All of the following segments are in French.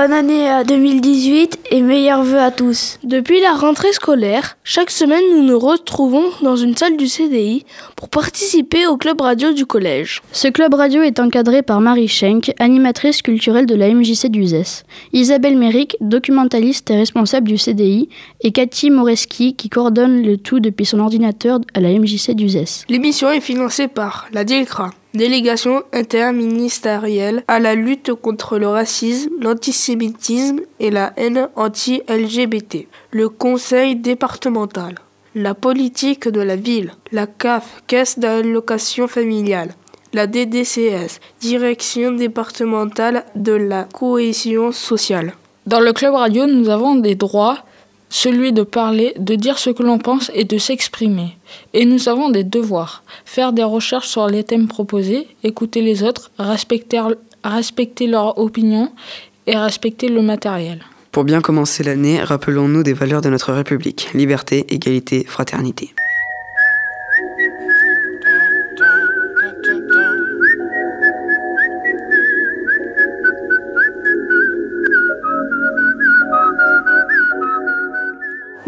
Bonne année à 2018 et meilleurs vœux à tous. Depuis la rentrée scolaire, chaque semaine nous nous retrouvons dans une salle du CDI pour participer au club radio du collège. Ce club radio est encadré par Marie Schenk, animatrice culturelle de la MJC d'Uzès, Isabelle Méric, documentaliste et responsable du CDI, et Cathy Moreski qui coordonne le tout depuis son ordinateur à la MJC d'Uzès. L'émission est financée par la DILCRA, Délégation interministérielle à la lutte contre le racisme, l'antisémitisme et la haine anti-LGBT, le Conseil départemental, la politique de la ville, la CAF, Caisse d'allocation familiale, la DDCS, Direction départementale de la cohésion sociale. Dans le club radio, nous avons des droits celui de parler, de dire ce que l'on pense et de s'exprimer. Et nous avons des devoirs. Faire des recherches sur les thèmes proposés, écouter les autres, respecter, leur opinion et respecter le matériel. Pour bien commencer l'année, rappelons-nous des valeurs de notre République. Liberté, égalité, fraternité.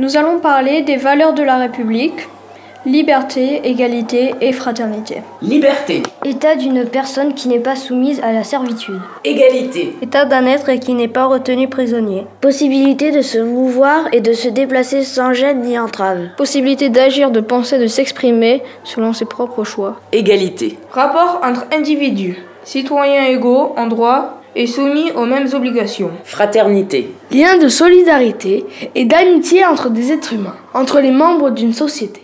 Nous allons parler des valeurs de la République, liberté, égalité et fraternité. Liberté. État d'une personne qui n'est pas soumise à la servitude. Égalité. État d'un être qui n'est pas retenu prisonnier. Possibilité de se mouvoir et de se déplacer sans gêne ni entrave. Possibilité d'agir, de penser, de s'exprimer selon ses propres choix. Égalité. Rapport entre individus, citoyens égaux en droit et soumis aux mêmes obligations. Fraternité. Lien de solidarité et d'amitié entre des êtres humains, entre les membres d'une société.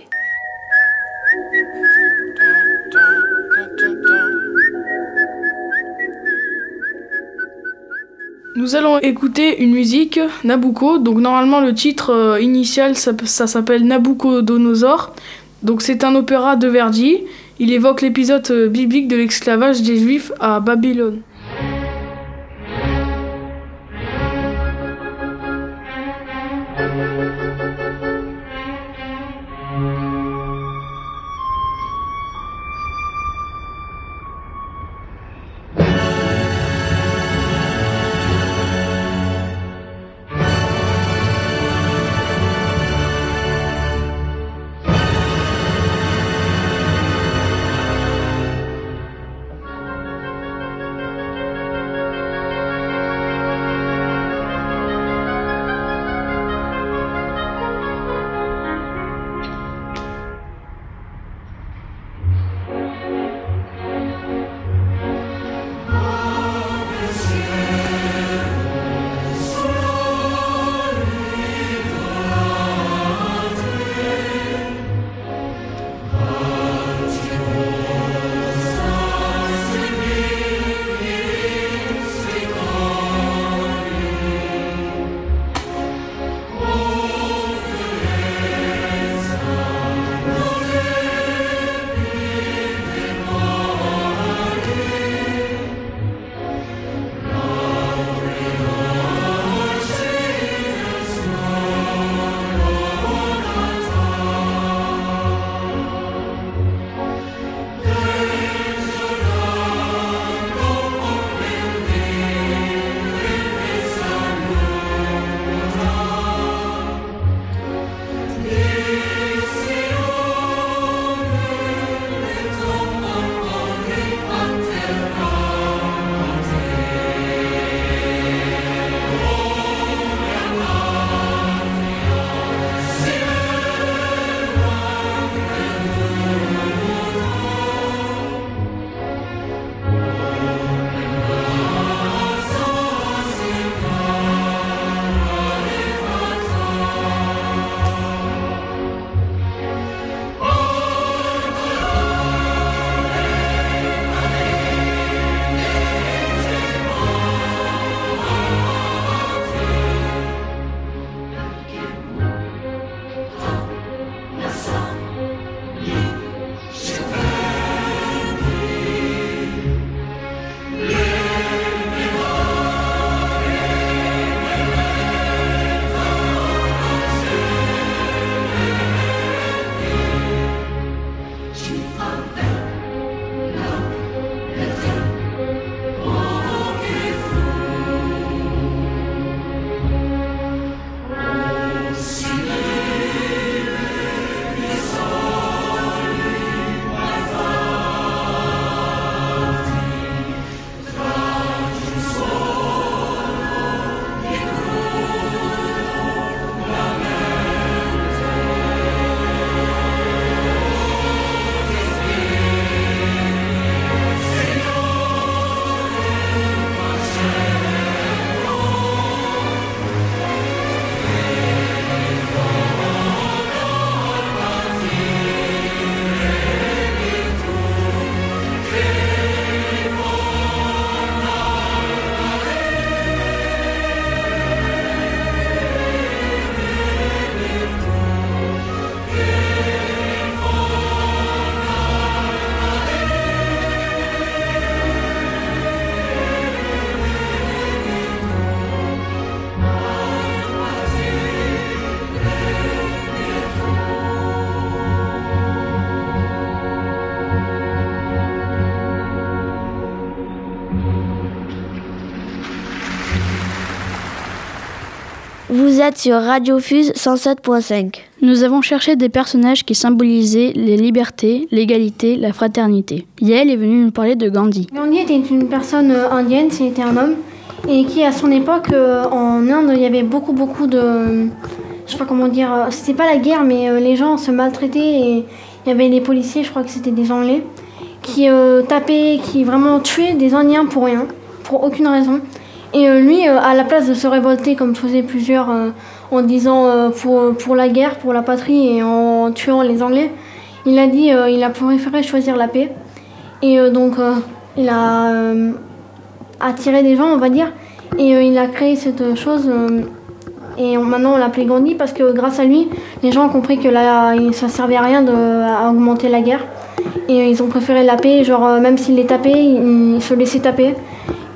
Nous allons écouter une musique, Nabucco. Donc normalement le titre euh, initial ça, ça s'appelle Nabucodonosor. Donc c'est un opéra de Verdi. Il évoque l'épisode euh, biblique de l'esclavage des Juifs à Babylone. Êtes sur Radio Fuse 107.5. Nous avons cherché des personnages qui symbolisaient les libertés, l'égalité, la fraternité. Yael est venue nous parler de Gandhi. Gandhi était une personne euh, indienne, c'était un homme, et qui à son époque, euh, en Inde, il y avait beaucoup, beaucoup de... Je sais pas comment dire, euh, c'était pas la guerre, mais les gens se maltraitaient, et il y avait les policiers, je crois que c'était des Anglais, qui tapaient, qui vraiment tuaient des Indiens pour rien, pour aucune raison. Et euh, lui, euh, à la place de se révolter comme faisaient plusieurs euh, en disant pour, pour la guerre, pour la patrie et en tuant les Anglais, il a dit il a préféré choisir la paix. Et donc il a attiré des gens, on va dire, et il a créé cette chose. et maintenant on l'appelait Gandhi parce que grâce à lui, les gens ont compris que là, ça servait à rien d'augmenter la guerre. Et ils ont préféré la paix, genre même s'ils les tapaient, ils se laissaient taper.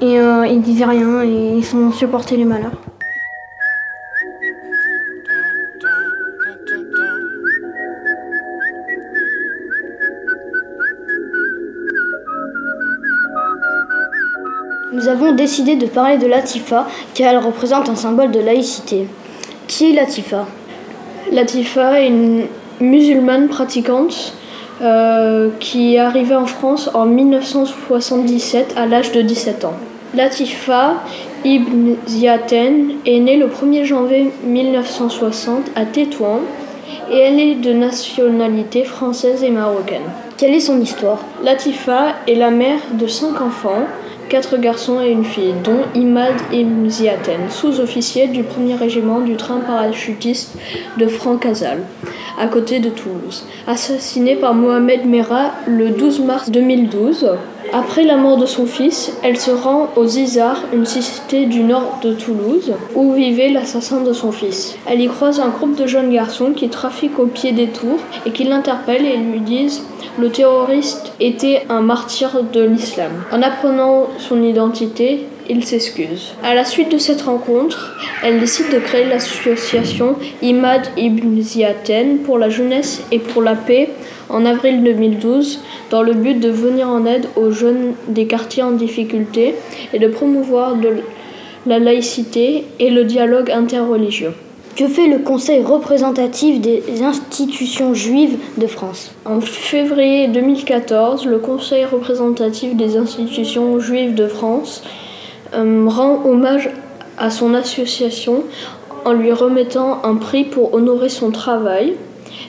Et euh, ils disaient rien et ils sont supportés les malheurs. Nous avons décidé de parler de Latifa car elle représente un symbole de laïcité. Qui est Latifa? Latifa est une musulmane pratiquante euh, qui est arrivée en France en 1977 à l'âge de 17 ans. Latifa ibn Ziyaten est née le 1er janvier 1960 à Tétouan et elle est de nationalité française et marocaine. Quelle est son histoire? Latifa est la mère de cinq enfants, quatre garçons et une fille, dont Imad ibn Ziyaten, sous-officier du 1er régiment du train parachutiste de Francazal, à côté de Toulouse, assassiné par Mohamed Merah le 12 mars 2012. Après la mort de son fils, elle se rend aux Isards, une cité du nord de Toulouse, où vivait l'assassin de son fils. Elle y croise un groupe de jeunes garçons qui trafiquent au pied des tours et qui l'interpellent et lui disent le terroriste était un martyr de l'islam. En apprenant son identité, il s'excuse. À la suite de cette rencontre, elle décide de créer l'association Imad ibn Ziyaten pour la jeunesse et pour la paix en avril 2012 dans le but de venir en aide aux jeunes des quartiers en difficulté et de promouvoir de la laïcité et le dialogue interreligieux. Que fait le Conseil représentatif des institutions juives de France? En février 2014, le Conseil représentatif des institutions juives de France euh, rend hommage à son association en lui remettant un prix pour honorer son travail.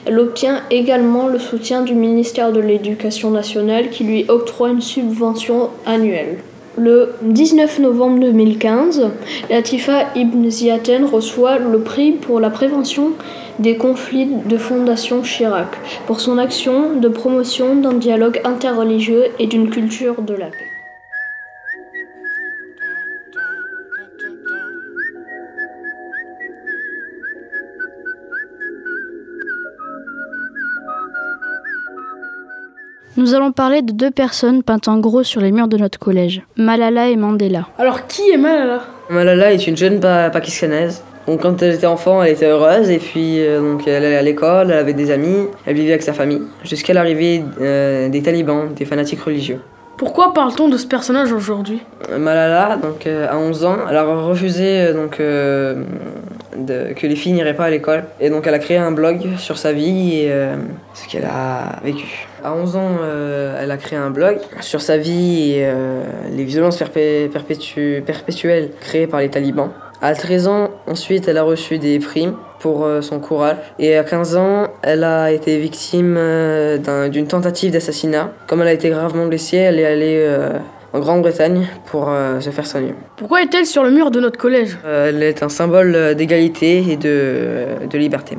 Elle obtient également le soutien du ministère de l'Éducation nationale qui lui octroie une subvention annuelle. Le 19 novembre 2015, Latifa Ibn Ziyaten reçoit le prix pour la prévention des conflits de Fondation Chirac pour son action de promotion d'un dialogue interreligieux et d'une culture de la paix. Nous allons parler de deux personnes peintes en gros sur les murs de notre collège, Malala et Mandela. Alors qui est Malala? Malala est une jeune pakistanaise. Donc quand elle était enfant, elle était heureuse et puis euh, donc elle allait à l'école, elle avait des amis, elle vivait avec sa famille jusqu'à l'arrivée euh, des talibans, des fanatiques religieux. Pourquoi parle-t-on de ce personnage aujourd'hui? Malala, donc euh, à 11 ans, elle a refusé donc que les filles n'iraient pas à l'école. Et donc elle a créé un blog sur sa vie et euh, ce qu'elle a vécu. À 11 ans, euh, elle a créé un blog sur sa vie et euh, les violences perpétuelles créées par les talibans. À 13 ans, ensuite, elle a reçu des primes pour son courage. Et à 15 ans, elle a été victime d'une tentative d'assassinat. Comme elle a été gravement blessée, elle est allée en Grande-Bretagne pour euh, se faire soigner. Pourquoi est-elle sur le mur de notre collège? Euh, Elle est un symbole d'égalité et de, de liberté.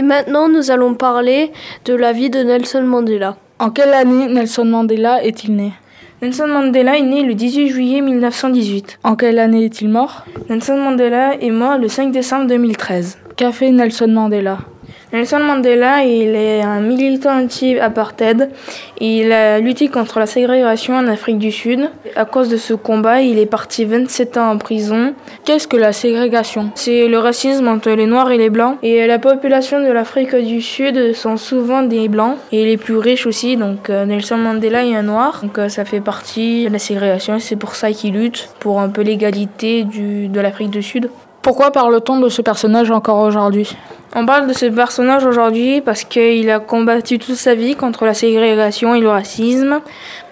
Et maintenant, nous allons parler de la vie de Nelson Mandela. En quelle année Nelson Mandela est-il né? Nelson Mandela est né le 18 juillet 1918. En quelle année est-il mort? Nelson Mandela est mort le 5 décembre 2013. Qu'a fait Nelson Mandela? Nelson Mandela, il est un militant anti-apartheid. Il a lutté contre la ségrégation en Afrique du Sud. À cause de ce combat, il est parti 27 ans en prison. Qu'est-ce que la ségrégation? C'est le racisme entre les Noirs et les Blancs. Et la population de l'Afrique du Sud sont souvent des Blancs et les plus riches aussi. Donc euh, Nelson Mandela est un Noir. Donc euh, ça fait partie de la ségrégation. C'est pour ça qu'il lutte pour un peu l'égalité de l'Afrique du Sud. Pourquoi parle-t-on de ce personnage encore aujourd'hui? On parle de ce personnage aujourd'hui parce qu'il a combattu toute sa vie contre la ségrégation et le racisme,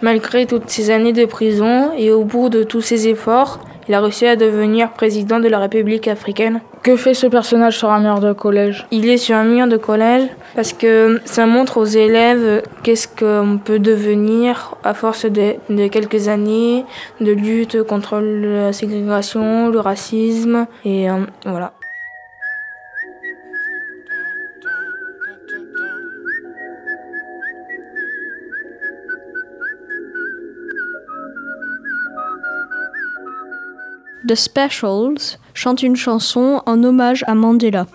malgré toutes ces années de prison, et au bout de tous ses efforts, il a réussi à devenir président de la République africaine. Que fait ce personnage sur un mur de collège? Il est sur un mur de collège parce que ça montre aux élèves qu'est-ce qu'on peut devenir à force de, de, quelques années de lutte contre la ségrégation, le racisme et euh, voilà. The Specials chante une chanson en hommage à Mandela.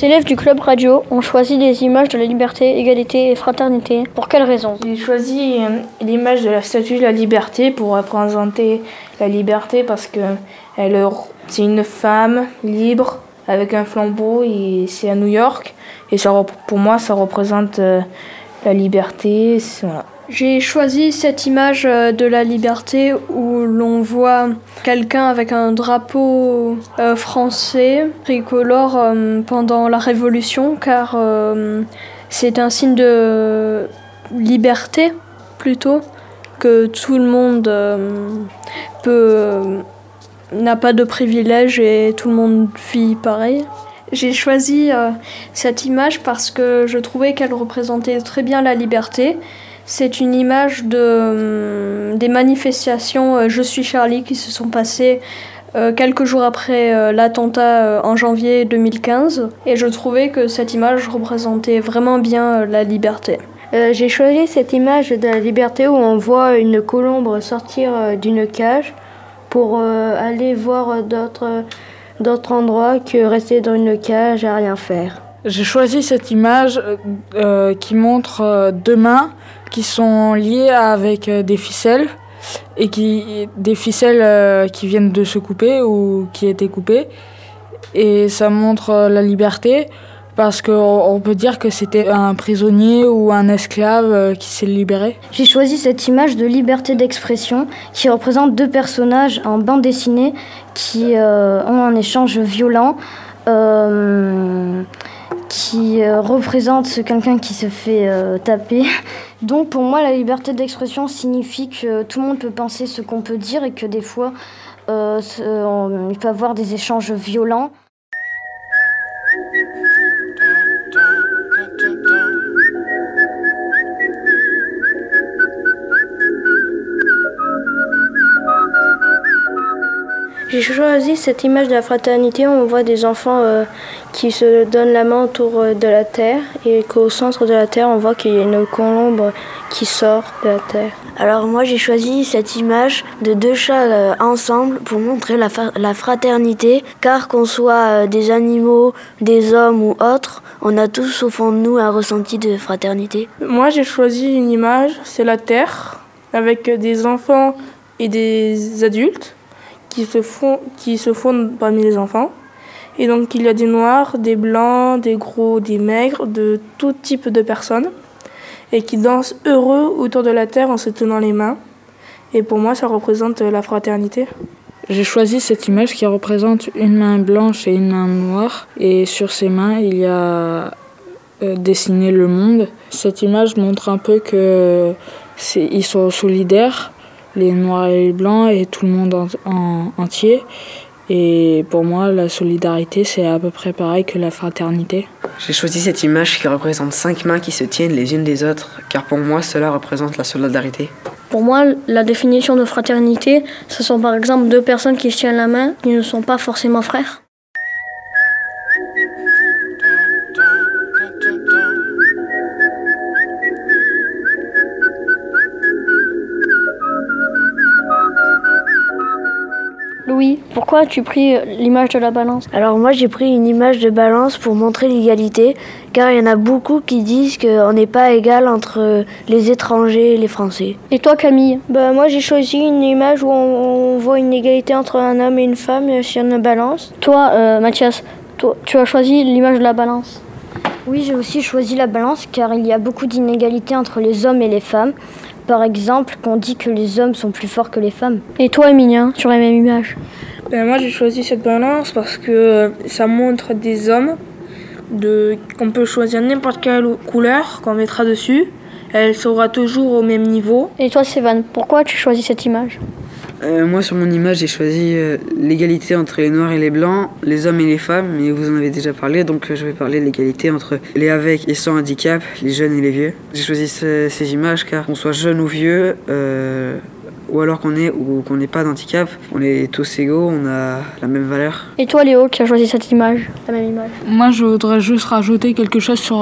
Les élèves du club radio ont choisi des images de la liberté, égalité et fraternité. Pour quelle raison? J'ai choisi euh, l'image de la statue de la liberté pour représenter la liberté parce que c'est une femme libre avec un flambeau et c'est à New York. Et ça, pour moi, ça représente euh, la liberté. J'ai choisi cette image euh, de la liberté où l'on voit quelqu'un avec un drapeau euh, français tricolore pendant la Révolution car c'est un signe de liberté plutôt que tout le monde peut n'a pas de privilèges et tout le monde vit pareil. J'ai choisi euh, cette image parce que je trouvais qu'elle représentait très bien la liberté. C'est une image de, hum, des manifestations euh, Je suis Charlie qui se sont passées euh, quelques jours après l'attentat en janvier 2015. Et je trouvais que cette image représentait vraiment bien la liberté. J'ai choisi cette image de la liberté où on voit une colombe sortir d'une cage pour aller voir d'autres d'autres endroits que rester dans une cage à rien faire. J'ai choisi cette image euh, euh, qui montre deux mains qui sont liées avec des ficelles et qui des ficelles qui viennent de se couper ou qui étaient coupées et ça montre la liberté parce qu'on peut dire que c'était un prisonnier ou un esclave euh, qui s'est libéré. J'ai choisi cette image de liberté d'expression qui représente deux personnages en bande dessinée qui euh, ont un échange violent. Euh, qui représente quelqu'un qui se fait taper. Donc pour moi, la liberté d'expression signifie que tout le monde peut penser ce qu'on peut dire et que des fois, il peut y avoir des échanges violents. J'ai choisi cette image de la fraternité où on voit des enfants euh, qui se donnent la main autour euh, de la terre et qu'au centre de la terre on voit qu'il y a une colombe qui sort de la terre. Alors moi j'ai choisi cette image de deux chats euh, ensemble pour montrer la, la fraternité car qu'on soit des animaux, des hommes ou autres, on a tous au fond de nous un ressenti de fraternité. Moi j'ai choisi une image, c'est la terre avec des enfants et des adultes qui se font, qui se parmi les enfants. Et donc il y a des noirs, des blancs, des gros, des maigres, de tout type de personnes, et qui dansent heureux autour de la terre en se tenant les mains. Et pour moi, ça représente la fraternité. J'ai choisi cette image qui représente une main blanche et une main noire, et sur ces mains, il y a euh, dessiné le monde. Cette image montre un peu que ils sont solidaires les noirs et les blancs et tout le monde en, entier. Et pour moi, la solidarité, c'est à peu près pareil que la fraternité. J'ai choisi cette image qui représente cinq mains qui se tiennent les unes des autres, car pour moi, cela représente la solidarité. Pour moi, la définition de fraternité, ce sont par exemple deux personnes qui se tiennent la main, qui ne sont pas forcément frères. Pourquoi as-tu pris l'image de la balance? Alors moi j'ai pris une image de balance pour montrer l'égalité, car il y en a beaucoup qui disent qu'on n'est pas égal entre les étrangers et les Français. Et toi Camille? Bah moi j'ai choisi une image où on, voit une égalité entre un homme et une femme sur une balance. Toi euh, Mathias, toi, tu as choisi l'image de la balance? Oui, j'ai aussi choisi la balance car il y a beaucoup d'inégalités entre les hommes et les femmes. Par exemple, qu'on dit que les hommes sont plus forts que les femmes. Et toi, Emilien, sur la même image? Ben, Moi, j'ai choisi cette balance parce que ça montre des hommes de, qu'on peut choisir n'importe quelle couleur qu'on mettra dessus. Elle sera toujours au même niveau. Et toi, Sévan, pourquoi tu choisis cette image? Euh, moi, sur mon image, j'ai choisi euh, l'égalité entre les noirs et les blancs, les hommes et les femmes, mais vous en avez déjà parlé, donc euh, je vais parler de l'égalité entre les avec et sans handicap, les jeunes et les vieux. J'ai choisi ces images car qu'on soit jeune ou vieux, ou alors qu'on ait ou qu'on n'ait pas d'handicap, on est tous égaux, on a la même valeur. Et toi, Léo, qui as choisi cette image, la même image? Moi, je voudrais juste rajouter quelque chose sur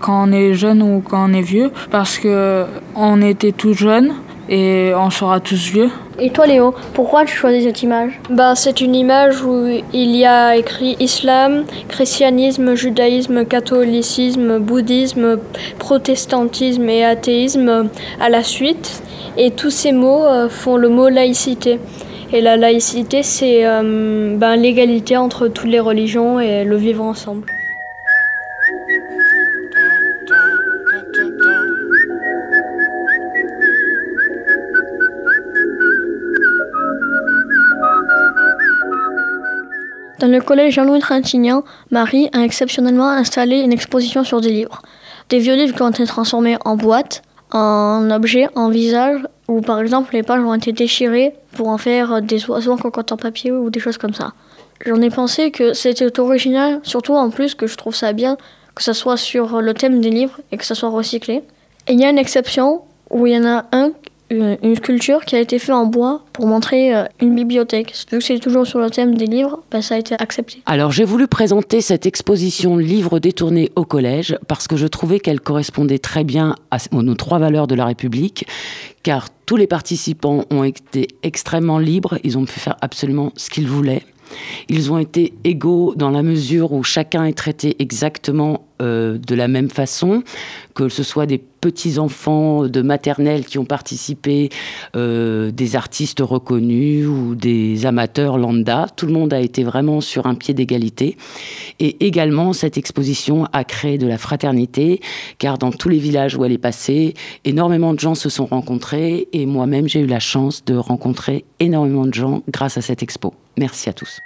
quand on est jeune ou quand on est vieux, parce que on était tout jeune et on sera tous vieux. Et toi Léo, pourquoi tu choisis cette image? Bah, c'est une image où il y a écrit islam, christianisme, judaïsme, catholicisme, bouddhisme, protestantisme et athéisme à la suite. Et tous ces mots euh, font le mot laïcité. Et la laïcité, c'est euh, ben, l'égalité entre toutes les religions et le vivre ensemble. Dans le collège Jean-Louis Trintignant, Marie a exceptionnellement installé une exposition sur des livres. Des vieux livres qui ont été transformés en boîtes, en objets, en visages, ou par exemple les pages ont été déchirées pour en faire des oiseaux en cocotte en papier ou des choses comme ça. J'en ai pensé que c'était original, surtout en plus que je trouve ça bien que ça soit sur le thème des livres et que ça soit recyclé. Et il y a une exception où il y en a un une, sculpture qui a été faite en bois pour montrer euh, une bibliothèque. Vu que c'est toujours sur le thème des livres, bah, ça a été accepté. Alors j'ai voulu présenter cette exposition Livres détournés au collège parce que je trouvais qu'elle correspondait très bien à nos trois valeurs de la République, car tous les participants ont été extrêmement libres, ils ont pu faire absolument ce qu'ils voulaient. Ils ont été égaux dans la mesure où chacun est traité exactement euh, de la même façon, que ce soit des petits-enfants de maternelle qui ont participé, euh, des artistes reconnus ou des amateurs lambda. Tout le monde a été vraiment sur un pied d'égalité. Et également, cette exposition a créé de la fraternité, car dans tous les villages où elle est passée, énormément de gens se sont rencontrés et moi-même, j'ai eu la chance de rencontrer énormément de gens grâce à cette expo. Merci à tous.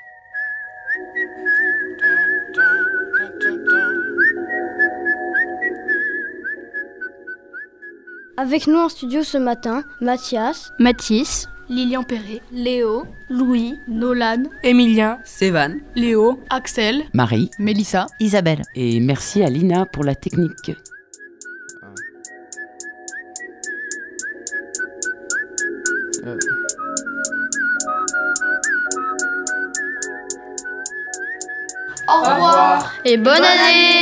Avec nous en studio ce matin, Mathias, Mathis, Lilian Perret, Léo, Louis, Nolan, Emilien, Sévan, Léo, Axel, Marie, Mélissa, Isabelle. Et merci à Lina pour la technique. Et bonne année